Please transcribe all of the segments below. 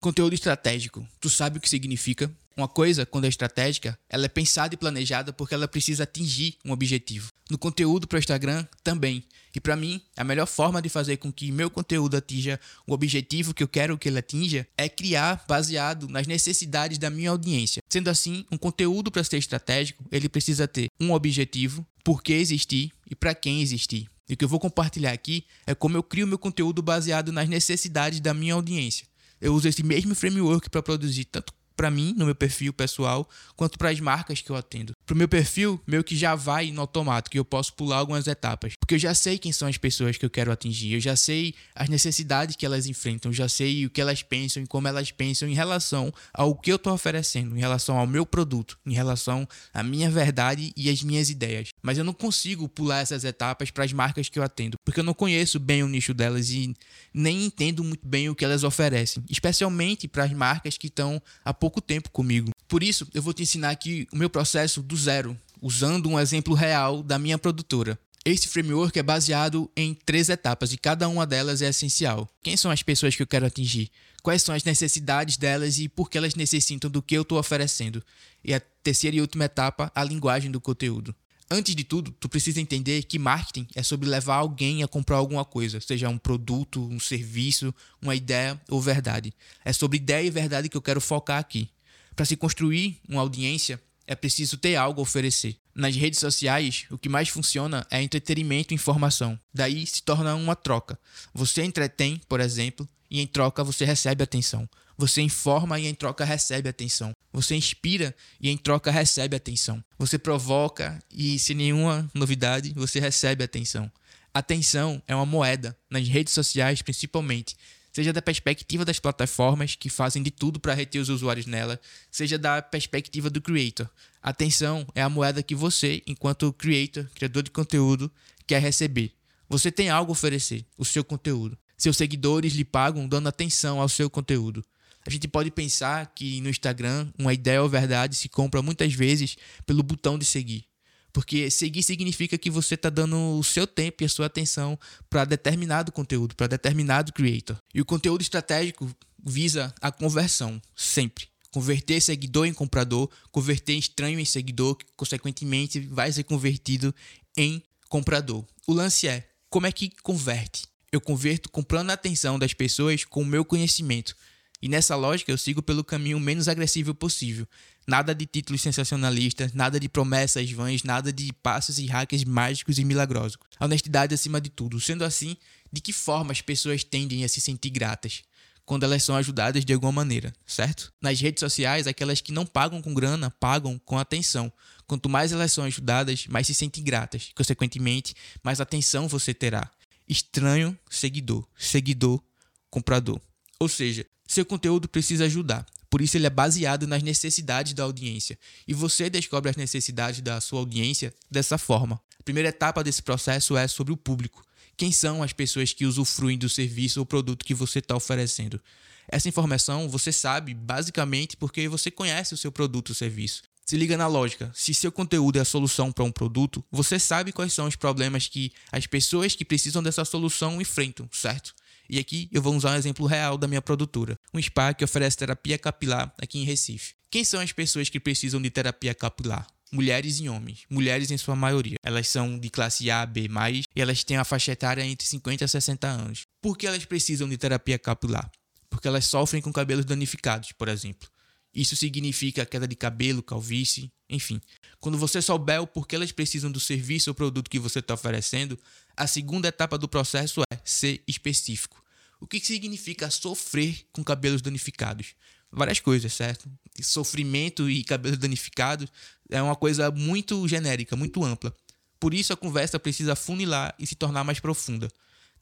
Conteúdo estratégico. Tu sabe o que significa? Uma coisa, quando é estratégica, ela é pensada e planejada porque ela precisa atingir um objetivo. No conteúdo para o Instagram, também. E para mim, a melhor forma de fazer com que meu conteúdo atinja o objetivo que eu quero que ele atinja é criar baseado nas necessidades da minha audiência. Sendo assim, um conteúdo para ser estratégico, ele precisa ter um objetivo, por que existir e para quem existir. E o que eu vou compartilhar aqui é como eu crio meu conteúdo baseado nas necessidades da minha audiência eu uso esse mesmo framework para produzir tanto para mim, no meu perfil pessoal, quanto para as marcas que eu atendo. Para o meu perfil, meio que já vai no automático eu posso pular algumas etapas. Porque eu já sei quem são as pessoas que eu quero atingir, eu já sei as necessidades que elas enfrentam, eu já sei o que elas pensam e como elas pensam em relação ao que eu estou oferecendo, em relação ao meu produto, em relação à minha verdade e às minhas ideias. Mas eu não consigo pular essas etapas para as marcas que eu atendo, porque eu não conheço bem o nicho delas e nem entendo muito bem o que elas oferecem, especialmente para as marcas que estão há pouco pouco tempo comigo. Por isso, eu vou te ensinar aqui o meu processo do zero, usando um exemplo real da minha produtora. Esse framework é baseado em três etapas e cada uma delas é essencial. Quem são as pessoas que eu quero atingir? Quais são as necessidades delas e por que elas necessitam do que eu estou oferecendo? E a terceira e última etapa, a linguagem do conteúdo. Antes de tudo, tu precisa entender que marketing é sobre levar alguém a comprar alguma coisa, seja um produto, um serviço, uma ideia ou verdade. É sobre ideia e verdade que eu quero focar aqui. Para se construir uma audiência, é preciso ter algo a oferecer. Nas redes sociais, o que mais funciona é entretenimento e informação. Daí se torna uma troca. Você entretém, por exemplo, e em troca você recebe atenção. Você informa e em troca recebe atenção. Você inspira e em troca recebe atenção. Você provoca e sem nenhuma novidade você recebe atenção. Atenção é uma moeda, nas redes sociais principalmente, seja da perspectiva das plataformas que fazem de tudo para reter os usuários nela, seja da perspectiva do creator. Atenção é a moeda que você, enquanto creator, criador de conteúdo, quer receber. Você tem algo a oferecer, o seu conteúdo. Seus seguidores lhe pagam dando atenção ao seu conteúdo. A gente pode pensar que no Instagram uma ideia ou verdade se compra muitas vezes pelo botão de seguir. Porque seguir significa que você está dando o seu tempo e a sua atenção para determinado conteúdo, para determinado creator. E o conteúdo estratégico visa a conversão, sempre. Converter seguidor em comprador, converter estranho em seguidor, que consequentemente vai ser convertido em comprador. O lance é: como é que converte? Eu converto comprando a atenção das pessoas com o meu conhecimento, e nessa lógica eu sigo pelo caminho menos agressivo possível. Nada de títulos sensacionalistas, nada de promessas vãs, nada de passos e hackers mágicos e milagrosos. Honestidade acima de tudo. Sendo assim, de que forma as pessoas tendem a se sentir gratas? Quando elas são ajudadas de alguma maneira, certo? Nas redes sociais, aquelas que não pagam com grana, pagam com atenção. Quanto mais elas são ajudadas, mais se sentem gratas. Consequentemente, mais atenção você terá. Estranho, seguidor. Seguidor, comprador. Ou seja, seu conteúdo precisa ajudar. Por isso ele é baseado nas necessidades da audiência. E você descobre as necessidades da sua audiência dessa forma. A primeira etapa desse processo é sobre o público. Quem são as pessoas que usufruem do serviço ou produto que você está oferecendo? Essa informação você sabe basicamente porque você conhece o seu produto ou serviço. Se liga na lógica: se seu conteúdo é a solução para um produto, você sabe quais são os problemas que as pessoas que precisam dessa solução enfrentam, certo? E aqui eu vou usar um exemplo real da minha produtora, um spa que oferece terapia capilar aqui em Recife. Quem são as pessoas que precisam de terapia capilar? mulheres e homens, mulheres em sua maioria. Elas são de classe A, B+, e elas têm a faixa etária entre 50 e 60 anos. Por que elas precisam de terapia capilar? Porque elas sofrem com cabelos danificados, por exemplo. Isso significa queda de cabelo, calvície, enfim. Quando você souber o porquê elas precisam do serviço ou produto que você está oferecendo, a segunda etapa do processo é ser específico. O que significa sofrer com cabelos danificados? Várias coisas, certo? Sofrimento e cabelos danificados é uma coisa muito genérica, muito ampla. Por isso a conversa precisa funilar e se tornar mais profunda.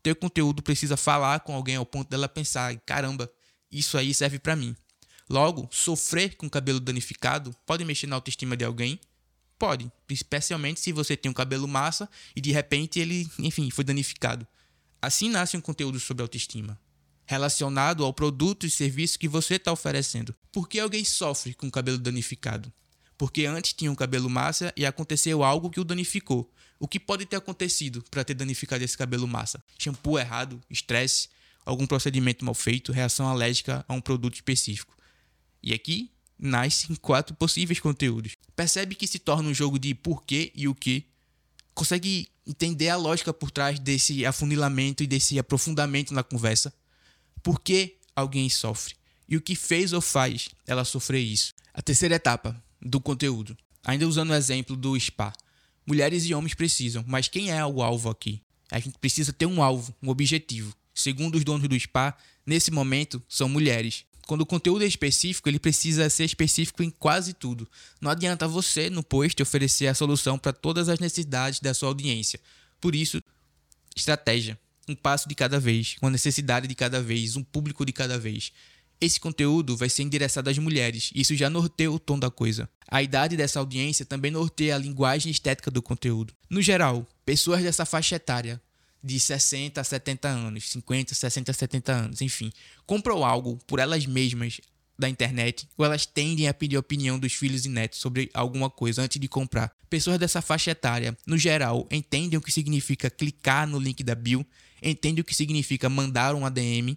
Teu conteúdo precisa falar com alguém ao ponto dela pensar: caramba, isso aí serve para mim. Logo, sofrer com cabelo danificado pode mexer na autoestima de alguém? Pode, especialmente se você tem um cabelo massa e de repente ele, enfim, foi danificado. Assim nasce um conteúdo sobre autoestima, relacionado ao produto e serviço que você está oferecendo. Por que alguém sofre com o cabelo danificado? Porque antes tinha um cabelo massa e aconteceu algo que o danificou. O que pode ter acontecido para ter danificado esse cabelo massa? Shampoo errado, estresse, algum procedimento mal feito, reação alérgica a um produto específico. E aqui nascem quatro possíveis conteúdos. Percebe que se torna um jogo de porquê e o que. Consegue entender a lógica por trás desse afunilamento e desse aprofundamento na conversa. Por que alguém sofre? E o que fez ou faz ela sofrer isso? A terceira etapa do conteúdo. Ainda usando o exemplo do spa. Mulheres e homens precisam, mas quem é o alvo aqui? A gente precisa ter um alvo, um objetivo. Segundo os donos do spa, nesse momento são mulheres. Quando o conteúdo é específico, ele precisa ser específico em quase tudo. Não adianta você, no post, oferecer a solução para todas as necessidades da sua audiência. Por isso, estratégia. Um passo de cada vez, uma necessidade de cada vez, um público de cada vez. Esse conteúdo vai ser endereçado às mulheres, isso já norteia o tom da coisa. A idade dessa audiência também norteia a linguagem estética do conteúdo. No geral, pessoas dessa faixa etária, de 60 a 70 anos, 50, 60, 70 anos, enfim, compram algo por elas mesmas da internet ou elas tendem a pedir a opinião dos filhos e netos sobre alguma coisa antes de comprar. Pessoas dessa faixa etária, no geral, entendem o que significa clicar no link da bio, entendem o que significa mandar um ADM,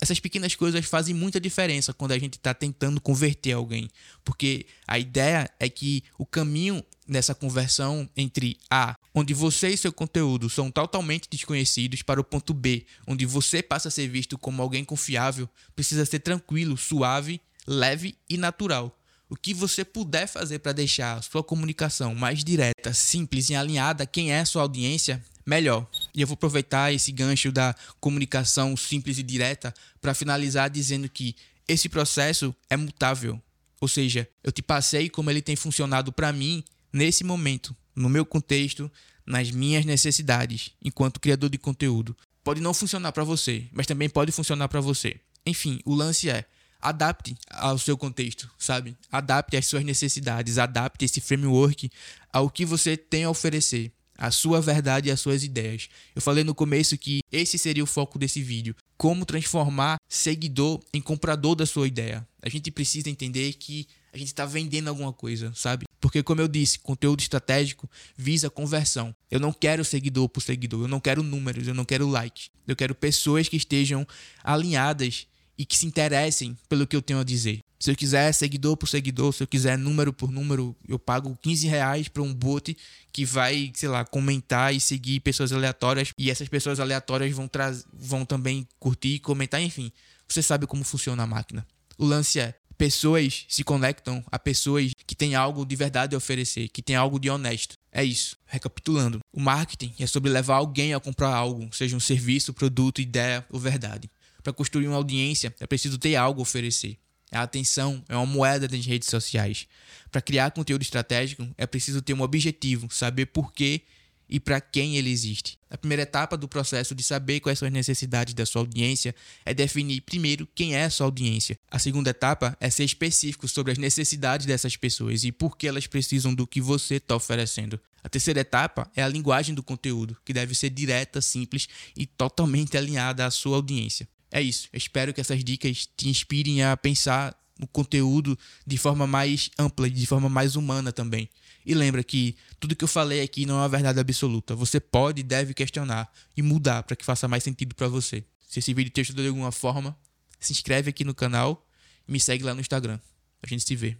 essas pequenas coisas fazem muita diferença quando a gente está tentando converter alguém, porque a ideia é que o caminho nessa conversão entre A, onde você e seu conteúdo são totalmente desconhecidos, para o ponto B, onde você passa a ser visto como alguém confiável, precisa ser tranquilo, suave, leve e natural. O que você puder fazer para deixar a sua comunicação mais direta, simples e alinhada a quem é a sua audiência, melhor. E eu vou aproveitar esse gancho da comunicação simples e direta para finalizar dizendo que esse processo é mutável. Ou seja, eu te passei como ele tem funcionado para mim nesse momento, no meu contexto, nas minhas necessidades, enquanto criador de conteúdo. Pode não funcionar para você, mas também pode funcionar para você. Enfim, o lance é adapte ao seu contexto, sabe? Adapte às suas necessidades, adapte esse framework ao que você tem a oferecer a sua verdade e as suas ideias. Eu falei no começo que esse seria o foco desse vídeo: como transformar seguidor em comprador da sua ideia. A gente precisa entender que a gente está vendendo alguma coisa, sabe? Porque, como eu disse, conteúdo estratégico visa conversão. Eu não quero seguidor por seguidor, eu não quero números, eu não quero like. Eu quero pessoas que estejam alinhadas e que se interessem pelo que eu tenho a dizer. Se eu quiser seguidor por seguidor, se eu quiser número por número, eu pago 15 reais para um bot que vai, sei lá, comentar e seguir pessoas aleatórias. E essas pessoas aleatórias vão, vão também curtir e comentar, enfim. Você sabe como funciona a máquina. O lance é: pessoas se conectam a pessoas que têm algo de verdade a oferecer, que têm algo de honesto. É isso. Recapitulando: o marketing é sobre levar alguém a comprar algo, seja um serviço, produto, ideia ou verdade. Para construir uma audiência, é preciso ter algo a oferecer. A atenção é uma moeda das redes sociais. Para criar conteúdo estratégico, é preciso ter um objetivo, saber por quê e para quem ele existe. A primeira etapa do processo de saber quais são as necessidades da sua audiência é definir primeiro quem é a sua audiência. A segunda etapa é ser específico sobre as necessidades dessas pessoas e por que elas precisam do que você está oferecendo. A terceira etapa é a linguagem do conteúdo, que deve ser direta, simples e totalmente alinhada à sua audiência. É isso. Eu espero que essas dicas te inspirem a pensar no conteúdo de forma mais ampla, de forma mais humana também. E lembra que tudo que eu falei aqui não é uma verdade absoluta. Você pode e deve questionar e mudar para que faça mais sentido para você. Se esse vídeo te ajudou de alguma forma, se inscreve aqui no canal e me segue lá no Instagram. A gente se vê.